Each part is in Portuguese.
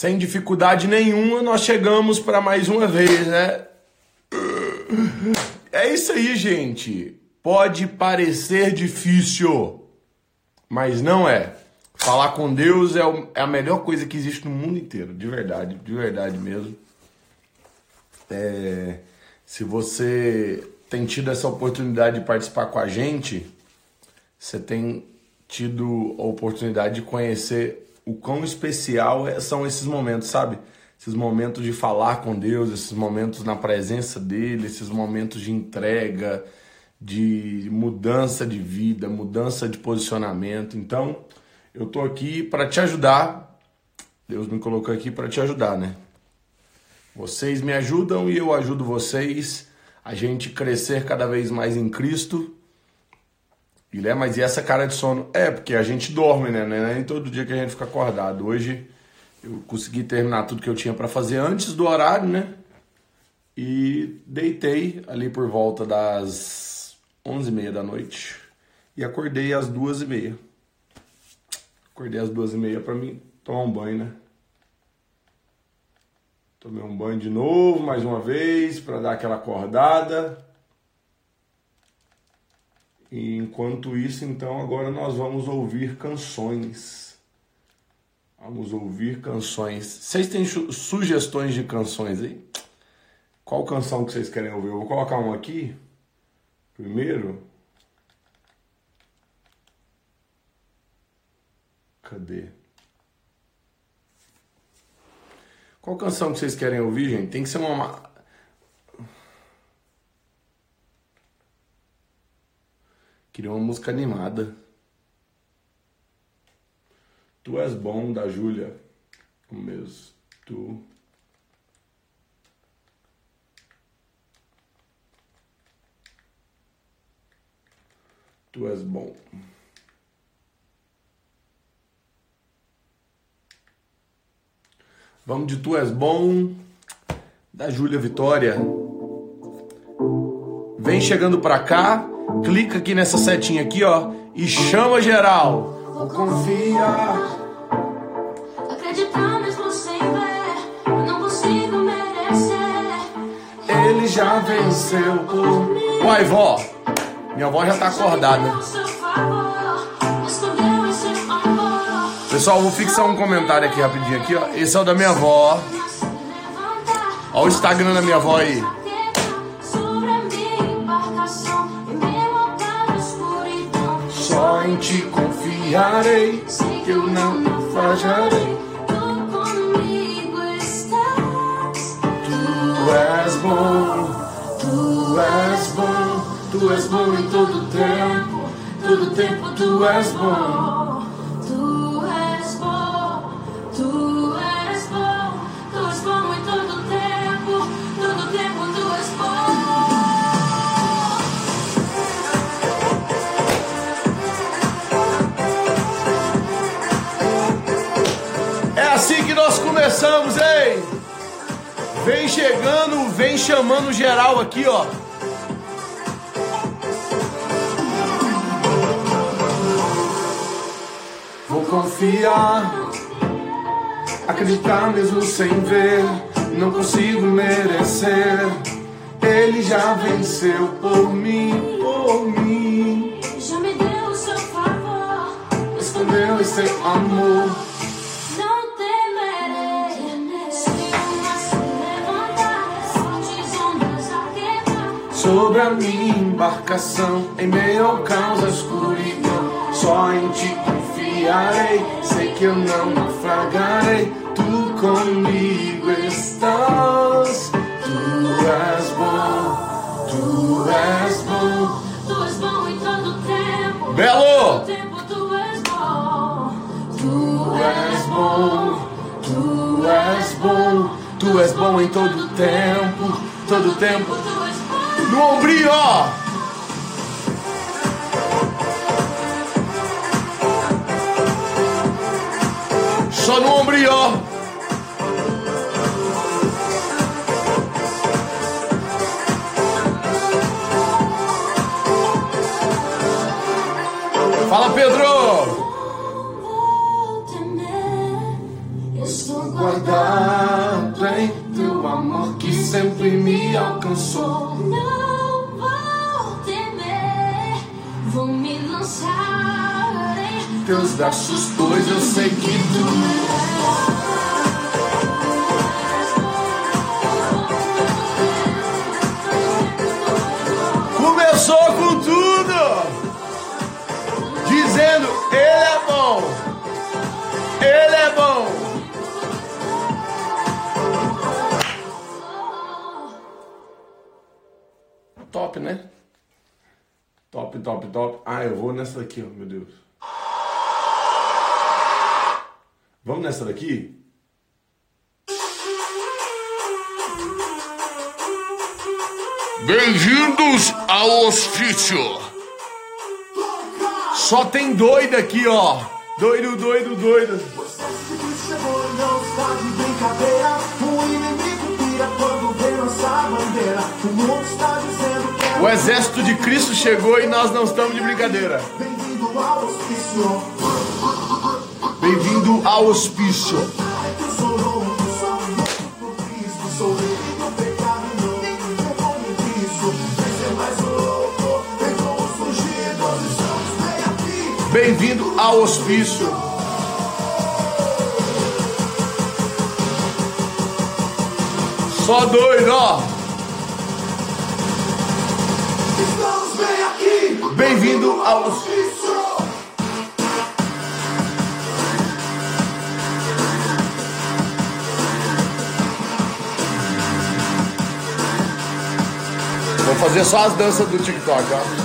Sem dificuldade nenhuma, nós chegamos para mais uma vez, né? É isso aí, gente. Pode parecer difícil, mas não é. Falar com Deus é, é a melhor coisa que existe no mundo inteiro, de verdade, de verdade mesmo. É, se você tem tido essa oportunidade de participar com a gente, você tem tido a oportunidade de conhecer o quão especial é, são esses momentos, sabe? Esses momentos de falar com Deus, esses momentos na presença dele, esses momentos de entrega, de mudança de vida, mudança de posicionamento. Então, eu tô aqui para te ajudar. Deus me colocou aqui para te ajudar, né? Vocês me ajudam e eu ajudo vocês a gente crescer cada vez mais em Cristo. Guilherme, mas e essa cara de sono? É, porque a gente dorme, né? É nem todo dia que a gente fica acordado. Hoje eu consegui terminar tudo que eu tinha para fazer antes do horário, né? E deitei ali por volta das 11h30 da noite e acordei às 2h30. Acordei às 2h30 para mim tomar um banho, né? Tomei um banho de novo, mais uma vez, para dar aquela acordada. E enquanto isso, então, agora nós vamos ouvir canções. Vamos ouvir canções. Vocês têm sugestões de canções aí? Qual canção que vocês querem ouvir? Eu vou colocar uma aqui. Primeiro. Cadê? Qual canção que vocês querem ouvir, gente? Tem que ser uma. Queria uma música animada. Tu és bom, da Júlia. O mesmo. Tu. Tu és bom. Vamos de Tu És Bom, da Júlia Vitória. Vem chegando pra cá, clica aqui nessa setinha aqui, ó, e chama geral. Acreditar mesmo sem ver, não consigo merecer. Ele já venceu por mim. Uai, vó, minha avó já tá acordada. Pessoal, vou fixar um comentário aqui rapidinho aqui, ó. Esse é o da minha avó. Olha o Instagram da minha avó aí. Só em ti confiarei, que eu não naufragarei. Tu és bom, tu és bom, tu és bom em todo tempo, todo tempo tu és bom. Começamos, hein? Vem chegando, vem chamando geral aqui, ó. Vou confiar, acreditar mesmo sem ver. Não consigo merecer. Ele já venceu por mim, por mim. Já me deu o seu favor, escondeu esse amor. Sobre a minha embarcação, em meio ao caos, a escuridão. Só em ti confiarei, sei que eu não naufragarei. Tu comigo estás, tu és bom, tu és bom. Tu és bom em todo tempo. Belo! tempo tu és bom. Tu és bom, tu és bom. Tu és bom em todo tempo, todo tempo. No ombrinho, ó. Só no ombrinho, ó. Fala, Pedro! Estou guardado em teu amor que sempre me alcançou. Teus braços, pois eu sei que tu começou com tudo, dizendo: Ele é bom, Ele é bom. Top, né? Top, top, top. Ah, eu vou nessa daqui, ó, meu Deus. Vamos nessa daqui? Bem-vindos ao hospício. Só tem doido aqui, ó. Doido, doido, doido. Chegou não está de brincadeira. O inimigo pira quando vê nossa bandeira. O mundo está dizendo que O exército de Cristo chegou e nós não estamos de brincadeira. bem-vindo ao hospício. Bem-vindo ao hospício. Bem-vindo ao hospício. Só doido, ó. Estamos bem aqui. Bem-vindo ao hospício. Fazer só as danças do TikTok, ó.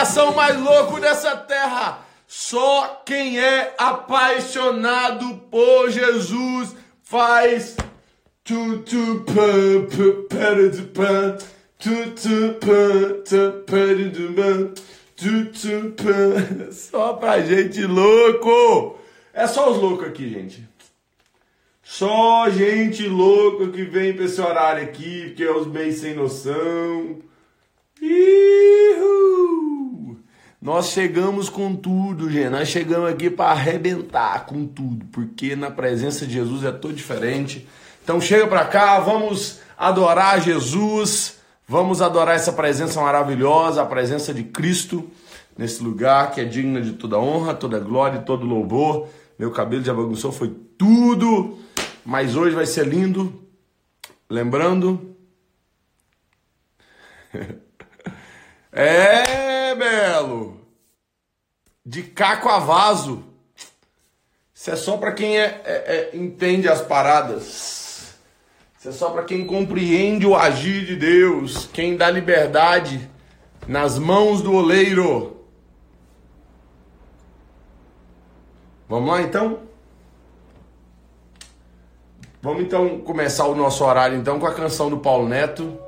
Exército de oração mais louco dessa terra. Só quem é apaixonado por Jesus faz tu tu pã só pra gente louco. É só os loucos aqui, gente. Só gente louca que vem pra esse horário aqui, porque é os bem sem noção. Nós chegamos com tudo, gente. Nós chegamos aqui para arrebentar com tudo, porque na presença de Jesus é todo diferente. Então chega para cá, vamos adorar Jesus, vamos adorar essa presença maravilhosa, a presença de Cristo nesse lugar que é digna de toda honra, toda glória e todo louvor. Meu cabelo já bagunçou, foi tudo, mas hoje vai ser lindo. Lembrando, É, Belo. De caco a vaso. Isso é só pra quem é, é- é- entende as paradas. Isso é só pra quem compreende o agir de Deus. Quem dá liberdade nas mãos do oleiro. Vamos lá então? Vamos então começar o nosso horário então com a canção do Paulo Neto.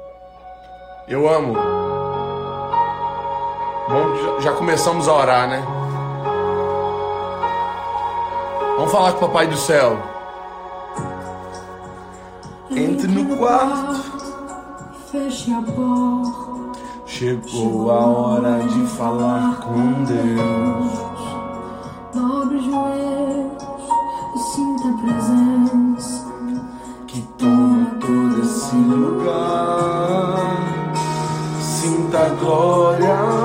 Eu amo. Já- já começamos a orar, né? Vamos falar com o Papai do Céu. Entre no quarto. Feche a porta. Chegou a hora de falar com Deus. Dobre os joelhos e sinta a presença. que toma todo esse lugar. Sinta a glória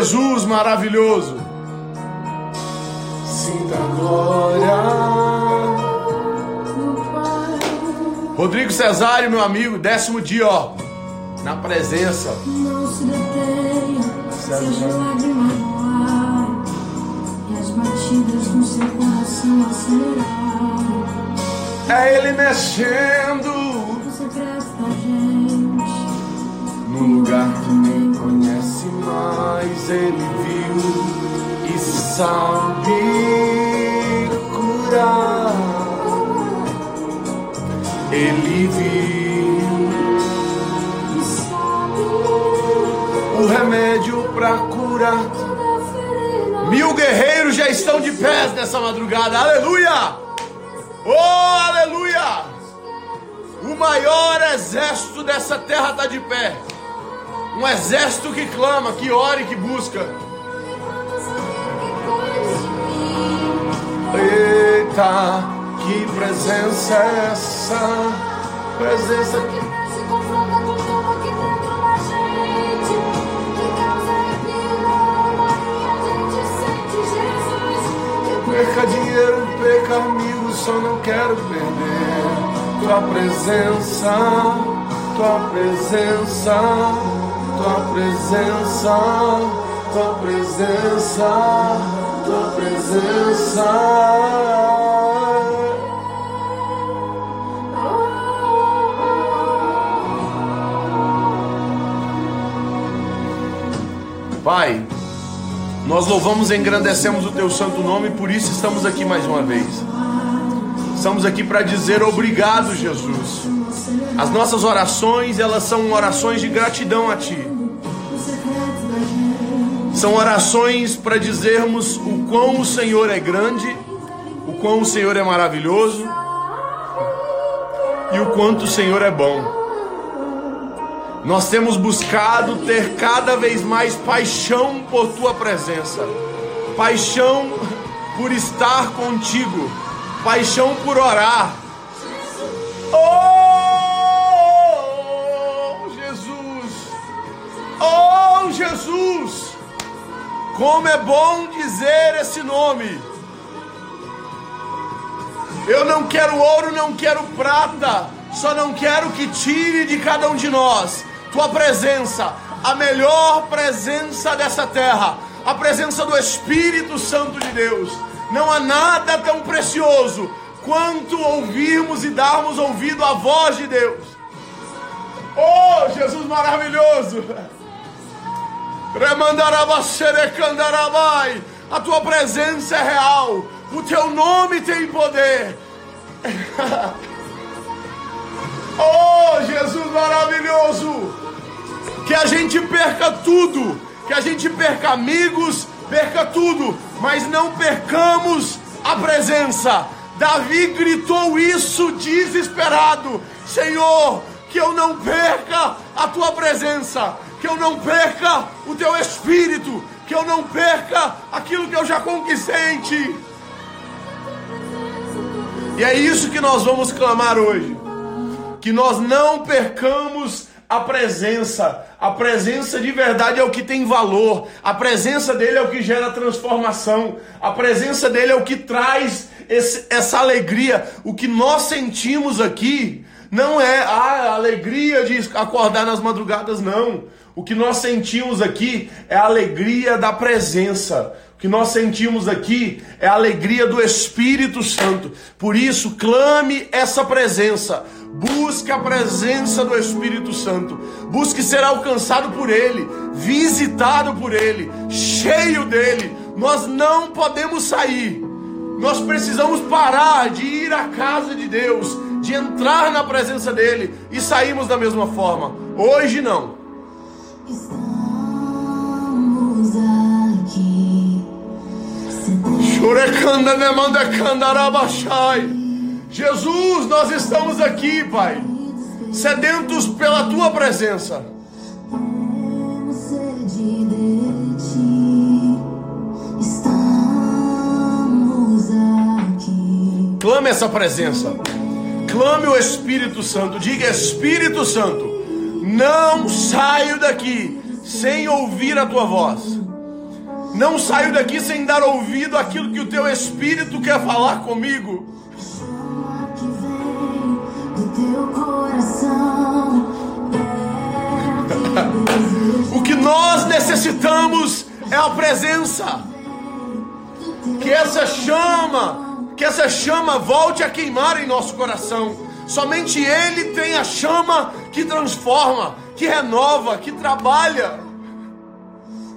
Jesus maravilhoso, sinta a glória. do Pai. Rodrigo Cesário, meu amigo, décimo dia, ó, na presença. Não se detenha, seja lágrima no ar. E as batidas no seu coração acelerarem. É Ele mexendo O secreto da gente. num lugar que nem conhece mais. Ele viu e sabe curar. Ele viu o remédio pra curar. Mil guerreiros já estão de pés nessa madrugada. Aleluia! Oh, aleluia! O maior exército dessa terra está de pé. Um exército que clama, que ora e que busca. Eita, que presença é essa? Presença Que se confronta com tudo aqui dentro da gente. Que causa arrepio alma e a gente sente Jesus. Que Perca dinheiro, perca amigos, só não quero perder tua presença, tua presença, tua presença, tua presença, tua presença. Pai, nós louvamos e engrandecemos o teu santo nome, por isso estamos aqui mais uma vez. Estamos aqui para dizer obrigado, Jesus. As nossas orações, elas são orações de gratidão a ti. São orações para dizermos o quão o Senhor é grande, o quão o Senhor é maravilhoso e o quanto o Senhor é bom. Nós temos buscado ter cada vez mais paixão por tua presença, paixão por estar contigo, paixão por orar. Oh, Jesus! Oh, Jesus! Como é bom dizer esse nome. Eu não quero ouro, não quero prata, só não quero que tire de cada um de nós tua presença, a melhor presença dessa terra, a presença do Espírito Santo de Deus. Não há nada tão precioso quanto ouvirmos e darmos ouvido à voz de Deus. Oh, Jesus maravilhoso! A tua presença é real. O teu nome tem poder. oh, Jesus maravilhoso. Que a gente perca tudo. Que a gente perca amigos, perca tudo. Mas não percamos a presença. Davi gritou isso desesperado: Senhor, que eu não perca a tua presença, que eu não perca o teu espírito, que eu não perca aquilo que eu já conquistei em ti. E é isso que nós vamos clamar hoje. Que nós não percamos a presença. A presença de verdade é o que tem valor. A presença dele é o que gera transformação. A presença dele é o que traz esse- essa alegria. O que nós sentimos aqui não é a alegria de acordar nas madrugadas, não. O que nós sentimos aqui é a alegria da presença. O que nós sentimos aqui é a alegria do Espírito Santo. Por isso, clame essa presença. Busque a presença do Espírito Santo. Busque ser alcançado por Ele, visitado por Ele, cheio dele. Nós não podemos sair Nós precisamos parar de ir à casa de Deus, de entrar na presença dele e sairmos da mesma forma. Hoje não. Estamos aqui. Candarabachai. Jesus, nós estamos aqui, Pai, sedentos pela tua presença. Clame essa presença. Clame o Espírito Santo. Diga, Espírito Santo, não saio daqui sem ouvir a tua voz. Não saio daqui sem dar ouvido àquilo que o teu Espírito quer falar comigo. O que nós necessitamos é a presença. Que essa chama, que essa chama volte a queimar em nosso coração. Somente Ele tem a chama que transforma, que renova, que trabalha.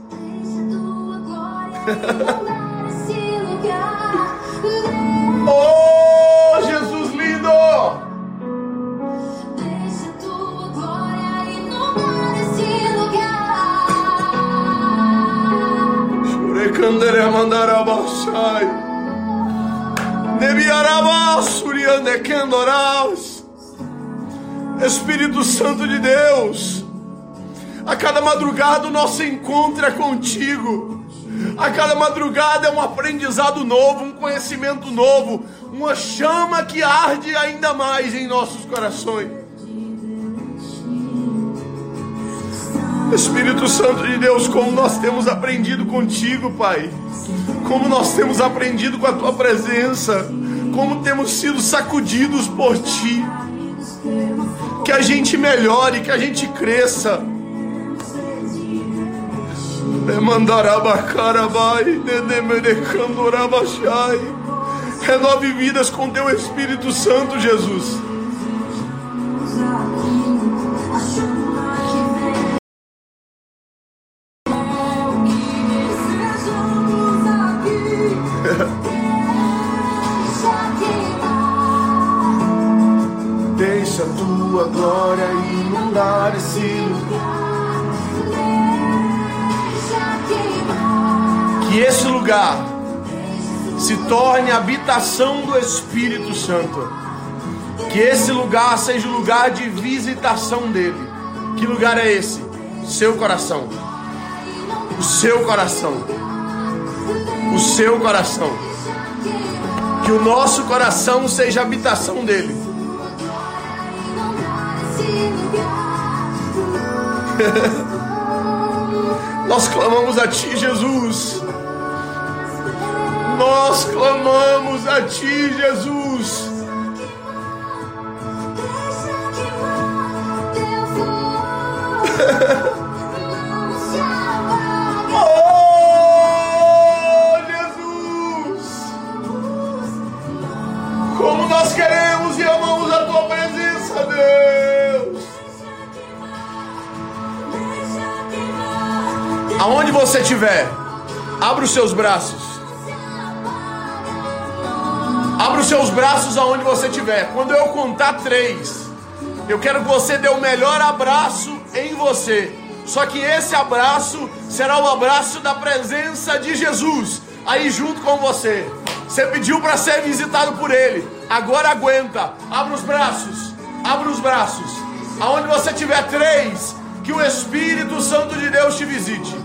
Deixa tua glória inundar esse lugar. Oh, Jesus lindo! Deixa tua glória inundar esse lugar. Shurekandere mandarabashai. Espírito Santo de Deus, a cada madrugada o nosso encontro é contigo. A cada madrugada é um aprendizado novo, um conhecimento novo, uma chama que arde ainda mais em nossos corações. Espírito Santo de Deus, como nós temos aprendido contigo, Pai. Como nós temos aprendido com a tua presença. Como temos sido sacudidos por ti. Que a gente melhore, que a gente cresça. Renove vidas com teu Espírito Santo, Jesus. Santo. Que esse lugar seja o lugar de visitação dele. Que lugar é esse? Seu coração. O seu coração. O seu coração. Que o nosso coração seja a habitação dele. Nós clamamos a ti, Jesus. Nós clamamos a ti, Jesus. Você estiver, abra os seus braços. Abra os seus braços aonde você estiver. Quando eu contar três, eu quero que você dê o melhor abraço em você. Só que esse abraço será o abraço da presença de Jesus aí junto com você. Você pediu para ser visitado por Ele. Agora aguenta. Abra os braços. Abra os braços. Aonde você tiver três, que o Espírito Santo de Deus te visite.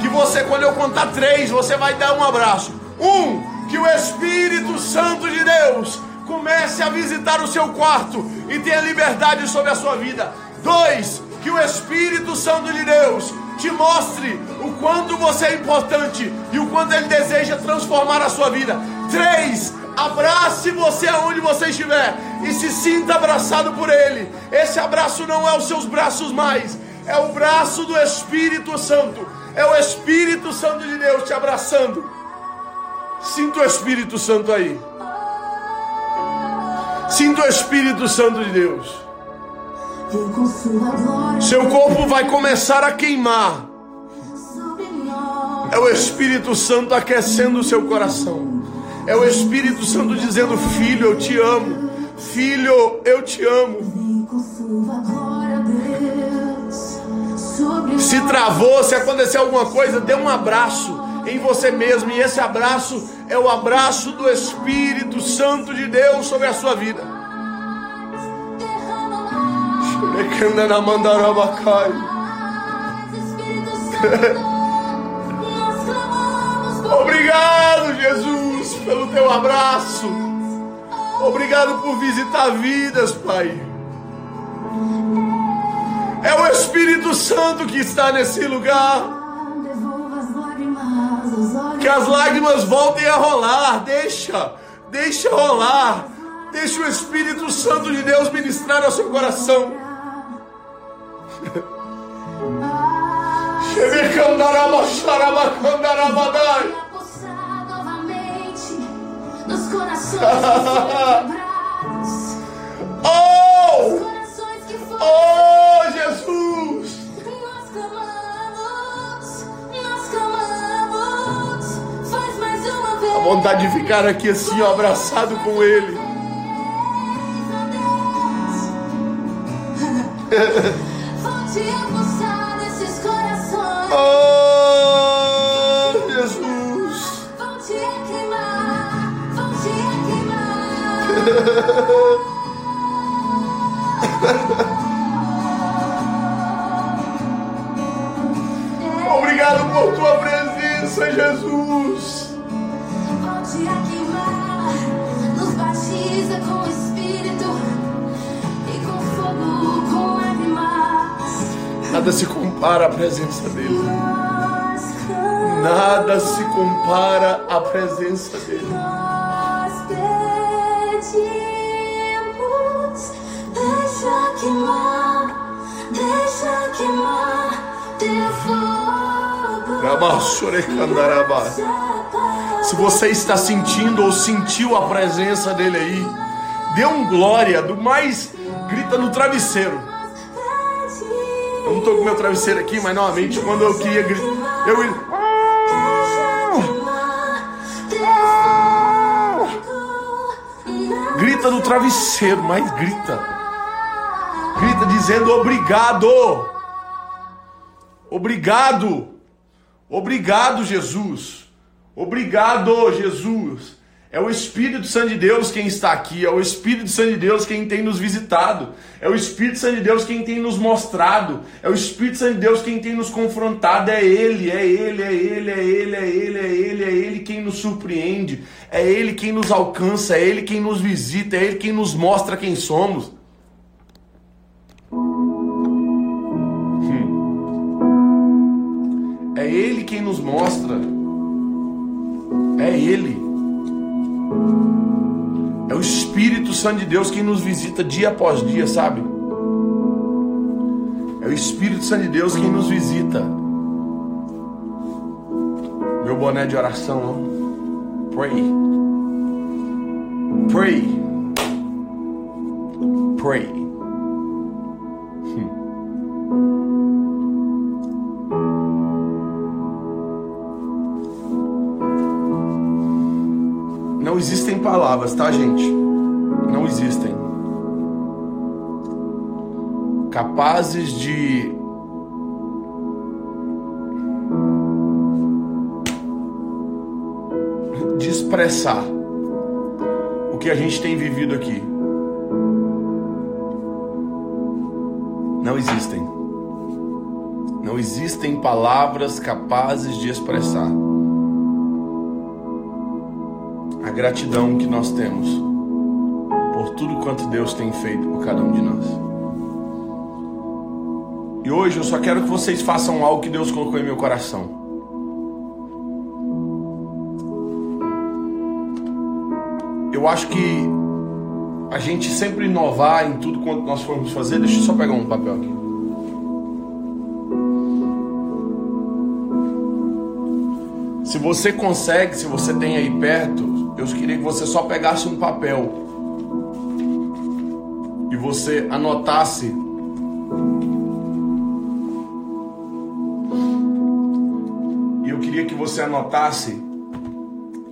Que você, quando eu contar três, você vai dar um abraço. Um, que o Espírito Santo de Deus comece a visitar o seu quarto e tenha liberdade sobre a sua vida. Dois, que o Espírito Santo de Deus te mostre o quanto você é importante e o quanto ele deseja transformar a sua vida. Três, abrace você aonde você estiver e se sinta abraçado por ele. Esse abraço não é os seus braços mais, é o braço do Espírito Santo. É o Espírito Santo de Deus te abraçando. Sinta o Espírito Santo aí. Sinta o Espírito Santo de Deus. Seu corpo vai começar a queimar. É o Espírito Santo aquecendo o seu coração. É o Espírito Santo dizendo: Filho, eu te amo. Filho, eu te amo. Se travou, se acontecer alguma coisa, dê um abraço em você mesmo. E esse abraço é o abraço do Espírito Santo de Deus sobre a sua vida. Obrigado, Jesus, pelo teu abraço. Obrigado por visitar vidas, Pai. É o Espírito Santo que está nesse lugar. Que as lágrimas voltem a rolar. Deixa, deixa rolar. Deixa o Espírito Santo de Deus ministrar ao seu coração. Oh! Oh, Jesus! Nós clamamos, nós clamamos. Faz mais uma vez. A vontade de ficar aqui assim, ó, abraçado com Ele. Volte nesses corações. Oh, Jesus! Volte a queimar, volte a queimar. por tua presença, Jesus. Queimar, nos batiza com o Espírito e com fogo, com lágrimas. Nada se compara à presença dele. Nada se compara à presença dele. nós pedimos, deixa queimar, deixa queimar teu fogo. Se você está sentindo ou sentiu a presença dele aí, dê um glória do mais grita no travesseiro. Eu não tô com meu travesseiro aqui, mas novamente quando eu queria gritar, eu grita no travesseiro, mas grita. Grita dizendo obrigado. Obrigado. Obrigado, Jesus. Obrigado, Jesus. É o Espírito Santo de Deus quem está aqui, é o Espírito Santo de Deus quem tem nos visitado, é o Espírito Santo de Deus quem tem nos mostrado, é o Espírito Santo de Deus quem tem nos confrontado, é Ele, é Ele, é Ele, é Ele, é Ele, é Ele, é Ele quem nos surpreende, é Ele quem nos alcança, é Ele quem nos visita, é Ele quem nos mostra quem somos. É Ele quem nos mostra. É Ele. É o Espírito Santo de Deus quem nos visita dia após dia, sabe? É o Espírito Santo de Deus quem nos visita. Meu boné de oração, ó. Pray. Pray. Pray. Palavras, tá, gente? Não existem. Capazes de de expressar o que a gente tem vivido aqui. Não existem. Não existem palavras capazes de expressar a gratidão que nós temos por tudo quanto Deus tem feito por cada um de nós. E hoje eu só quero que vocês façam algo que Deus colocou em meu coração. Eu acho que a gente sempre inovar em tudo quanto nós formos fazer. Deixa eu só pegar um papel aqui. Se você consegue, se você tem aí perto, eu queria que você só pegasse um papel e você anotasse e eu queria que você anotasse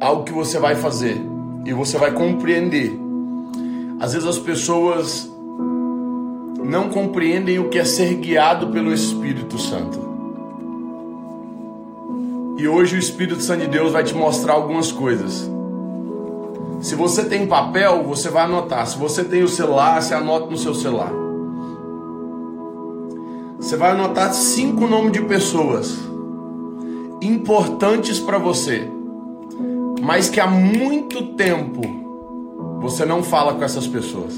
algo que você vai fazer e você vai compreender. Às vezes as pessoas não compreendem o que é ser guiado pelo Espírito Santo. E hoje o Espírito Santo de Deus vai te mostrar algumas coisas. Se você tem papel, você vai anotar. Se você tem o celular, você anota no seu celular. Você vai anotar cinco nomes de pessoas importantes para você, mas que há muito tempo você não fala com essas pessoas.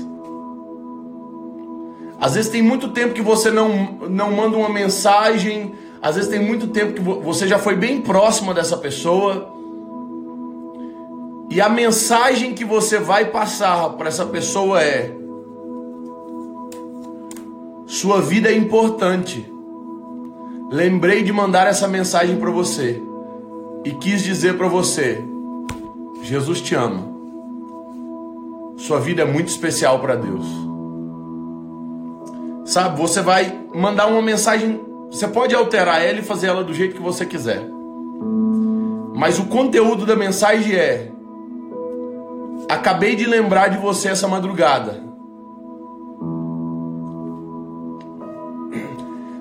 Às vezes tem muito tempo que você não, não manda uma mensagem, às vezes tem muito tempo que você já foi bem próximo dessa pessoa. E a mensagem que você vai passar para essa pessoa é: Sua vida é importante. Lembrei de mandar essa mensagem para você e quis dizer para você: Jesus te ama. Sua vida é muito especial para Deus. Sabe, você vai mandar uma mensagem, você pode alterar ela e fazer ela do jeito que você quiser. Mas o conteúdo da mensagem é: Acabei de lembrar de você essa madrugada.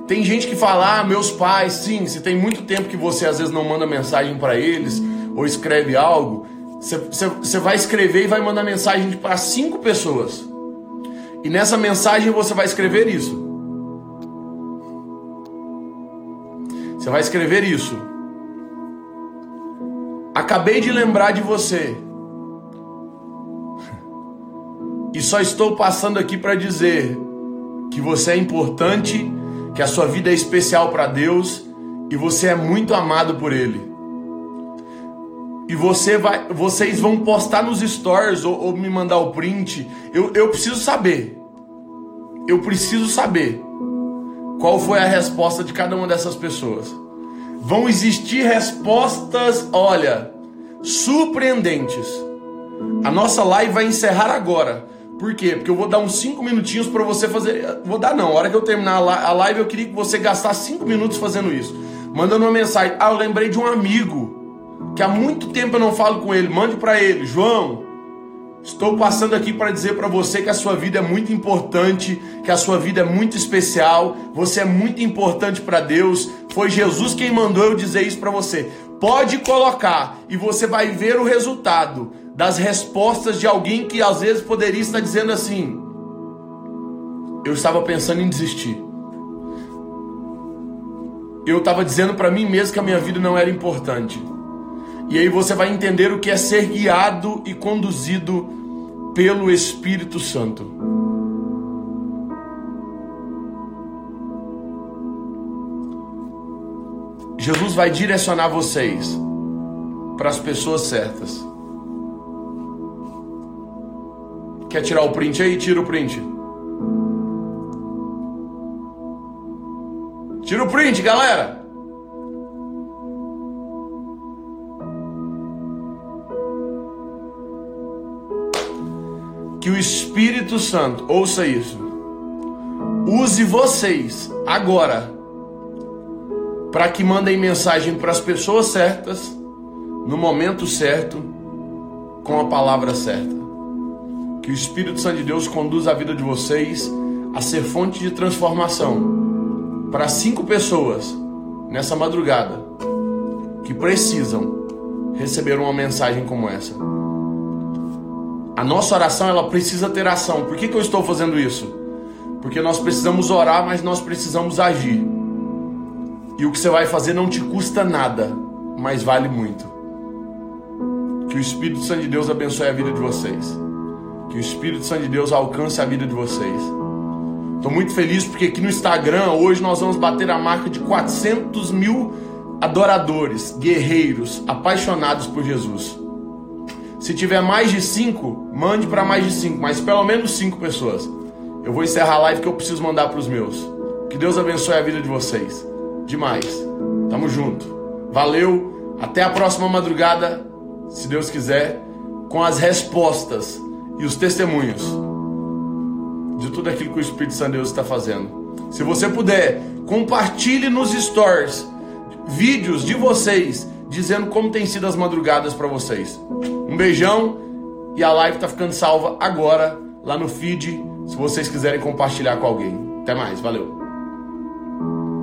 Tem gente que fala, ah, meus pais, sim, se tem muito tempo que você às vezes não manda mensagem para eles ou escreve algo, você vai escrever e vai mandar mensagem para cinco pessoas. E nessa mensagem você vai escrever isso. Você vai escrever isso. Acabei de lembrar de você. E só estou passando aqui para dizer que você é importante que a sua vida é especial para Deus e você é muito amado por Ele. E você vai, vocês vão postar nos stories ou, ou me mandar o print. Eu, eu preciso saber. Eu preciso saber qual foi a resposta de cada uma dessas pessoas. Vão existir respostas, olha, surpreendentes. A nossa live vai encerrar agora. Por quê? Porque eu vou dar uns 5 minutinhos para você fazer. Vou dar não. A hora que eu terminar a live, eu queria que você gastasse 5 minutos fazendo isso. Mandando uma mensagem. Ah, eu lembrei de um amigo que há muito tempo eu não falo com ele. Mande para ele, João. Estou passando aqui para dizer para você que a sua vida é muito importante, que a sua vida é muito especial, você é muito importante para Deus. Foi Jesus quem mandou eu dizer isso para você. Pode colocar e você vai ver o resultado das respostas de alguém que às vezes poderia estar dizendo assim: Eu estava pensando em desistir. Eu estava dizendo para mim mesmo que a minha vida não era importante. E aí você vai entender o que é ser guiado e conduzido pelo Espírito Santo. Jesus vai direcionar vocês para as pessoas certas. Quer tirar o print aí? Tira o print. Tira o print, galera. Que o Espírito Santo, ouça isso, use vocês agora para que mandem mensagem para as pessoas certas, no momento certo, com a palavra certa. Que o Espírito Santo de Deus conduza a vida de vocês a ser fonte de transformação para cinco pessoas nessa madrugada que precisam receber uma mensagem como essa. A nossa oração ela precisa ter ação. Por que, que eu estou fazendo isso? Porque nós precisamos orar, mas nós precisamos agir. E o que você vai fazer não te custa nada, mas vale muito. Que o Espírito Santo de Deus abençoe a vida de vocês. Que o Espírito Santo de Deus alcance a vida de vocês. Estou muito feliz porque aqui no Instagram hoje nós vamos bater a marca de 400 mil adoradores, guerreiros, apaixonados por Jesus. Se tiver mais de cinco, mande para mais de cinco, mas pelo menos cinco pessoas. Eu vou encerrar a live que eu preciso mandar para os meus. Que Deus abençoe a vida de vocês. Demais. Tamo junto. Valeu. Até a próxima madrugada, se Deus quiser, com as respostas e os testemunhos de tudo aquilo que o Espírito Santo de Deus está fazendo. Se você puder, compartilhe nos stories vídeos de vocês dizendo como tem sido as madrugadas para vocês. Um beijão e a live tá ficando salva agora lá no feed, se vocês quiserem compartilhar com alguém. Até mais, valeu.